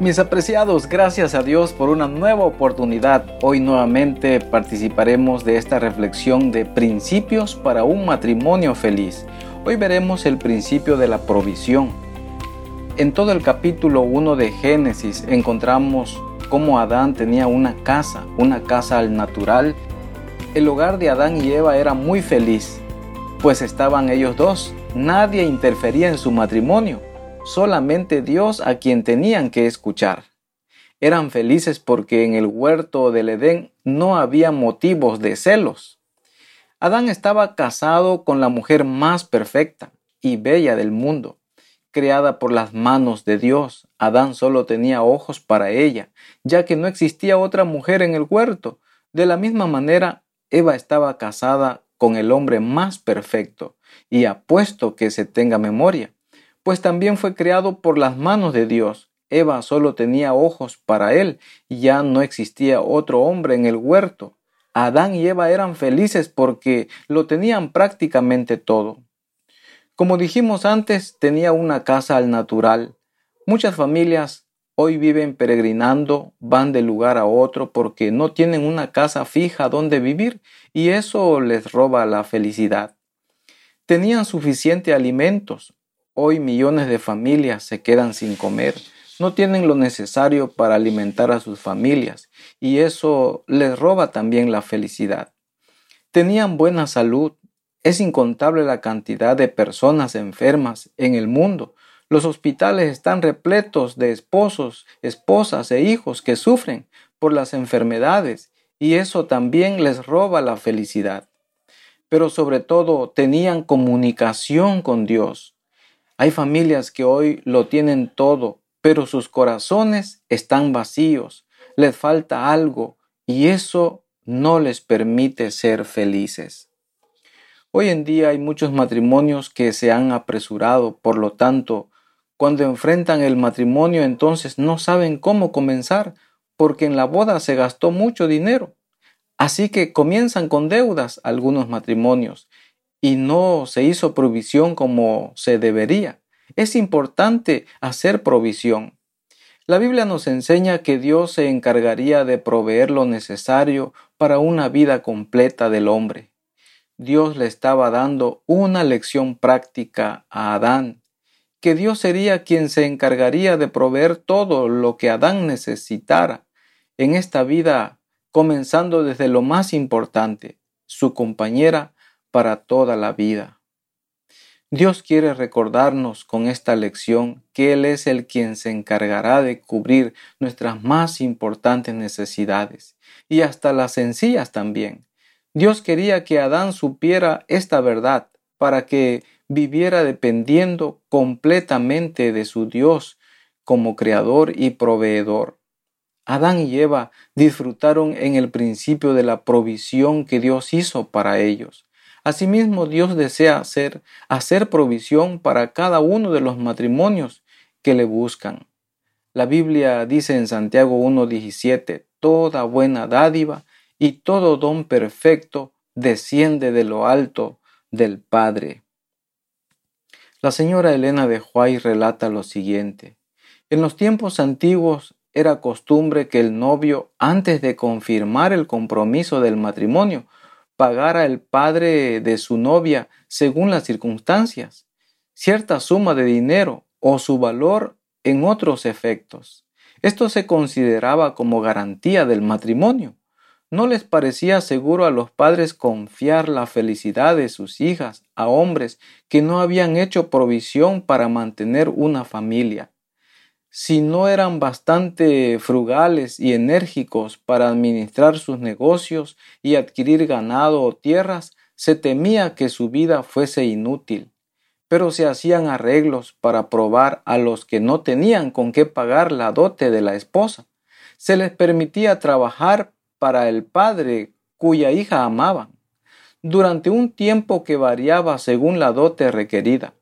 Mis apreciados, gracias a Dios por una nueva oportunidad. Hoy nuevamente participaremos de esta reflexión de principios para un matrimonio feliz. Hoy veremos el principio de la provisión. En todo el capítulo 1 de Génesis encontramos cómo Adán tenía una casa, una casa al natural. El hogar de Adán y Eva era muy feliz, pues estaban ellos dos. Nadie interfería en su matrimonio solamente Dios a quien tenían que escuchar. Eran felices porque en el huerto del Edén no había motivos de celos. Adán estaba casado con la mujer más perfecta y bella del mundo, creada por las manos de Dios. Adán solo tenía ojos para ella, ya que no existía otra mujer en el huerto. De la misma manera, Eva estaba casada con el hombre más perfecto, y apuesto que se tenga memoria, pues también fue creado por las manos de Dios. Eva solo tenía ojos para él y ya no existía otro hombre en el huerto. Adán y Eva eran felices porque lo tenían prácticamente todo. Como dijimos antes, tenía una casa al natural. Muchas familias hoy viven peregrinando, van de lugar a otro porque no tienen una casa fija donde vivir y eso les roba la felicidad. Tenían suficiente alimentos, Hoy millones de familias se quedan sin comer, no tienen lo necesario para alimentar a sus familias y eso les roba también la felicidad. Tenían buena salud, es incontable la cantidad de personas enfermas en el mundo. Los hospitales están repletos de esposos, esposas e hijos que sufren por las enfermedades y eso también les roba la felicidad. Pero sobre todo tenían comunicación con Dios. Hay familias que hoy lo tienen todo, pero sus corazones están vacíos, les falta algo y eso no les permite ser felices. Hoy en día hay muchos matrimonios que se han apresurado, por lo tanto, cuando enfrentan el matrimonio entonces no saben cómo comenzar, porque en la boda se gastó mucho dinero. Así que comienzan con deudas algunos matrimonios y no se hizo provisión como se debería. Es importante hacer provisión. La Biblia nos enseña que Dios se encargaría de proveer lo necesario para una vida completa del hombre. Dios le estaba dando una lección práctica a Adán, que Dios sería quien se encargaría de proveer todo lo que Adán necesitara en esta vida, comenzando desde lo más importante, su compañera para toda la vida. Dios quiere recordarnos con esta lección que Él es el quien se encargará de cubrir nuestras más importantes necesidades y hasta las sencillas también. Dios quería que Adán supiera esta verdad para que viviera dependiendo completamente de su Dios como creador y proveedor. Adán y Eva disfrutaron en el principio de la provisión que Dios hizo para ellos. Asimismo, Dios desea hacer, hacer provisión para cada uno de los matrimonios que le buscan. La Biblia dice en Santiago 1.17, toda buena dádiva y todo don perfecto desciende de lo alto del Padre. La señora Elena de Huay relata lo siguiente. En los tiempos antiguos era costumbre que el novio, antes de confirmar el compromiso del matrimonio, pagara el padre de su novia según las circunstancias, cierta suma de dinero o su valor en otros efectos. Esto se consideraba como garantía del matrimonio. ¿No les parecía seguro a los padres confiar la felicidad de sus hijas a hombres que no habían hecho provisión para mantener una familia? Si no eran bastante frugales y enérgicos para administrar sus negocios y adquirir ganado o tierras, se temía que su vida fuese inútil. Pero se hacían arreglos para probar a los que no tenían con qué pagar la dote de la esposa. Se les permitía trabajar para el padre cuya hija amaban, durante un tiempo que variaba según la dote requerida.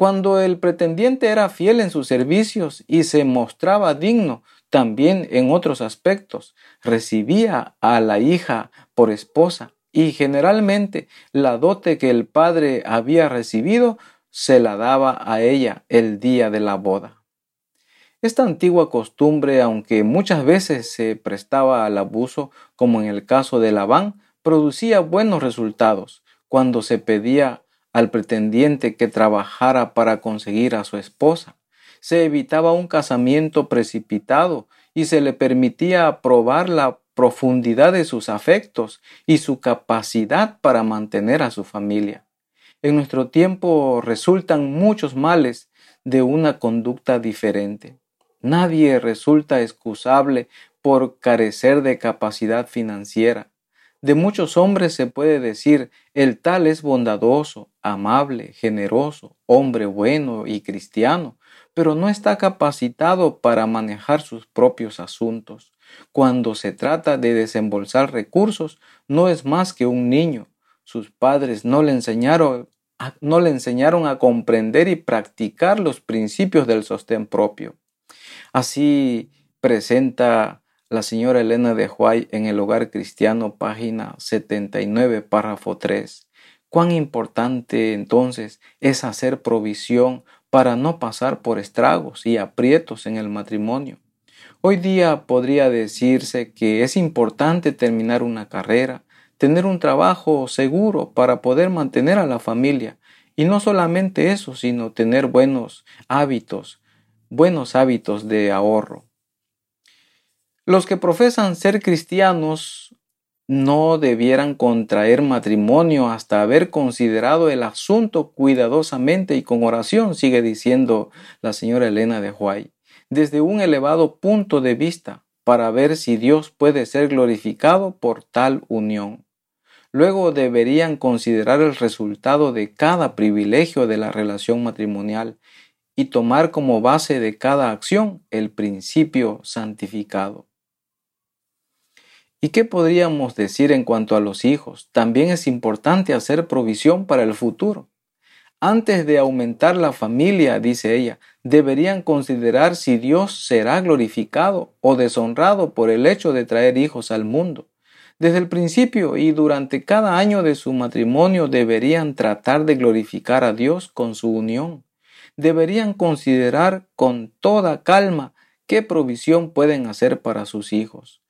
Cuando el pretendiente era fiel en sus servicios y se mostraba digno también en otros aspectos, recibía a la hija por esposa y generalmente la dote que el padre había recibido se la daba a ella el día de la boda. Esta antigua costumbre, aunque muchas veces se prestaba al abuso, como en el caso de Labán, producía buenos resultados cuando se pedía al pretendiente que trabajara para conseguir a su esposa. Se evitaba un casamiento precipitado y se le permitía probar la profundidad de sus afectos y su capacidad para mantener a su familia. En nuestro tiempo resultan muchos males de una conducta diferente. Nadie resulta excusable por carecer de capacidad financiera. De muchos hombres se puede decir, el tal es bondadoso, amable, generoso, hombre bueno y cristiano, pero no está capacitado para manejar sus propios asuntos. Cuando se trata de desembolsar recursos, no es más que un niño. Sus padres no le enseñaron a, no le enseñaron a comprender y practicar los principios del sostén propio. Así presenta la señora Elena de Huay en el Hogar Cristiano, página 79, párrafo 3. Cuán importante entonces es hacer provisión para no pasar por estragos y aprietos en el matrimonio. Hoy día podría decirse que es importante terminar una carrera, tener un trabajo seguro para poder mantener a la familia. Y no solamente eso, sino tener buenos hábitos, buenos hábitos de ahorro. Los que profesan ser cristianos no debieran contraer matrimonio hasta haber considerado el asunto cuidadosamente y con oración, sigue diciendo la señora Elena de Huay, desde un elevado punto de vista, para ver si Dios puede ser glorificado por tal unión. Luego deberían considerar el resultado de cada privilegio de la relación matrimonial y tomar como base de cada acción el principio santificado. ¿Y qué podríamos decir en cuanto a los hijos? También es importante hacer provisión para el futuro. Antes de aumentar la familia, dice ella, deberían considerar si Dios será glorificado o deshonrado por el hecho de traer hijos al mundo. Desde el principio y durante cada año de su matrimonio deberían tratar de glorificar a Dios con su unión. Deberían considerar con toda calma qué provisión pueden hacer para sus hijos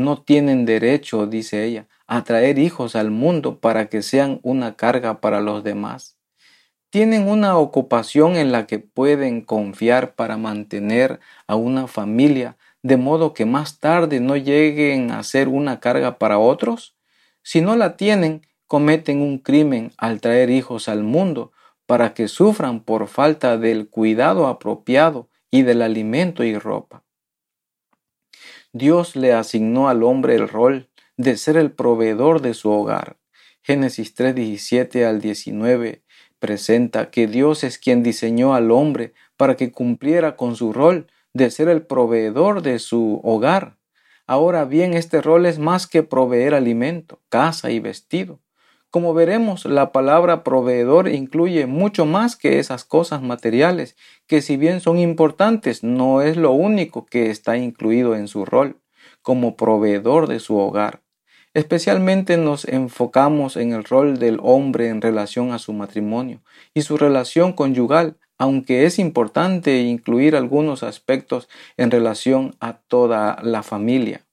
no tienen derecho, dice ella, a traer hijos al mundo para que sean una carga para los demás. Tienen una ocupación en la que pueden confiar para mantener a una familia, de modo que más tarde no lleguen a ser una carga para otros. Si no la tienen, cometen un crimen al traer hijos al mundo para que sufran por falta del cuidado apropiado y del alimento y ropa. Dios le asignó al hombre el rol de ser el proveedor de su hogar. Génesis 3, 17 al 19 presenta que Dios es quien diseñó al hombre para que cumpliera con su rol de ser el proveedor de su hogar. Ahora bien, este rol es más que proveer alimento, casa y vestido. Como veremos, la palabra proveedor incluye mucho más que esas cosas materiales, que si bien son importantes, no es lo único que está incluido en su rol como proveedor de su hogar. Especialmente nos enfocamos en el rol del hombre en relación a su matrimonio y su relación conyugal, aunque es importante incluir algunos aspectos en relación a toda la familia.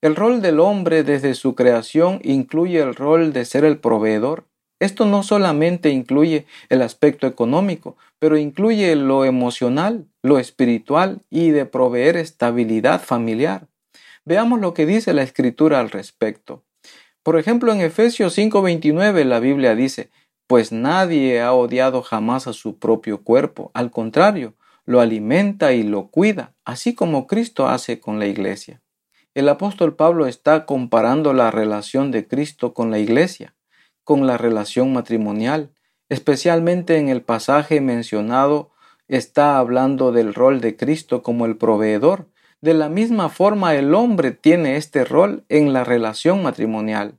El rol del hombre desde su creación incluye el rol de ser el proveedor. Esto no solamente incluye el aspecto económico, pero incluye lo emocional, lo espiritual y de proveer estabilidad familiar. Veamos lo que dice la escritura al respecto. Por ejemplo, en Efesios 5:29 la Biblia dice, pues nadie ha odiado jamás a su propio cuerpo, al contrario, lo alimenta y lo cuida, así como Cristo hace con la iglesia. El apóstol Pablo está comparando la relación de Cristo con la iglesia, con la relación matrimonial, especialmente en el pasaje mencionado está hablando del rol de Cristo como el proveedor. De la misma forma el hombre tiene este rol en la relación matrimonial.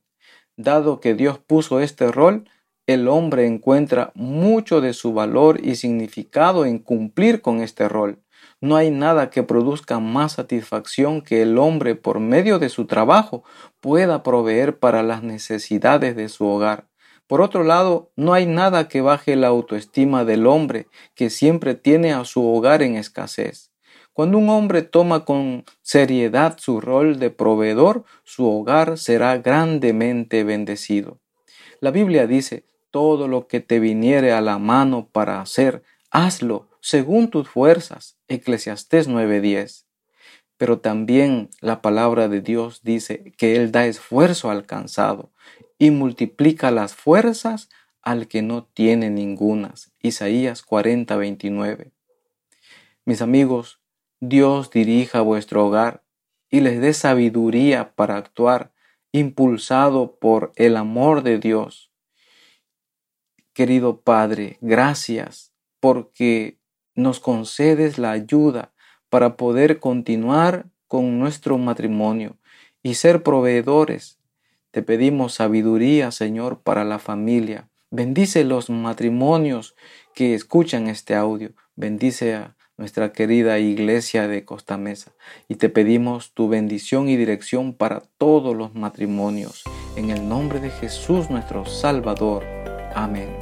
Dado que Dios puso este rol, el hombre encuentra mucho de su valor y significado en cumplir con este rol. No hay nada que produzca más satisfacción que el hombre por medio de su trabajo pueda proveer para las necesidades de su hogar. Por otro lado, no hay nada que baje la autoestima del hombre que siempre tiene a su hogar en escasez. Cuando un hombre toma con seriedad su rol de proveedor, su hogar será grandemente bendecido. La Biblia dice, todo lo que te viniere a la mano para hacer, hazlo según tus fuerzas. Eclesiastés 9:10. Pero también la palabra de Dios dice que Él da esfuerzo al cansado y multiplica las fuerzas al que no tiene ningunas. Isaías 40:29. Mis amigos, Dios dirija vuestro hogar y les dé sabiduría para actuar, impulsado por el amor de Dios. Querido Padre, gracias porque nos concedes la ayuda para poder continuar con nuestro matrimonio y ser proveedores. Te pedimos sabiduría, Señor, para la familia. Bendice los matrimonios que escuchan este audio. Bendice a nuestra querida iglesia de Costa Mesa. Y te pedimos tu bendición y dirección para todos los matrimonios. En el nombre de Jesús nuestro Salvador. Amén.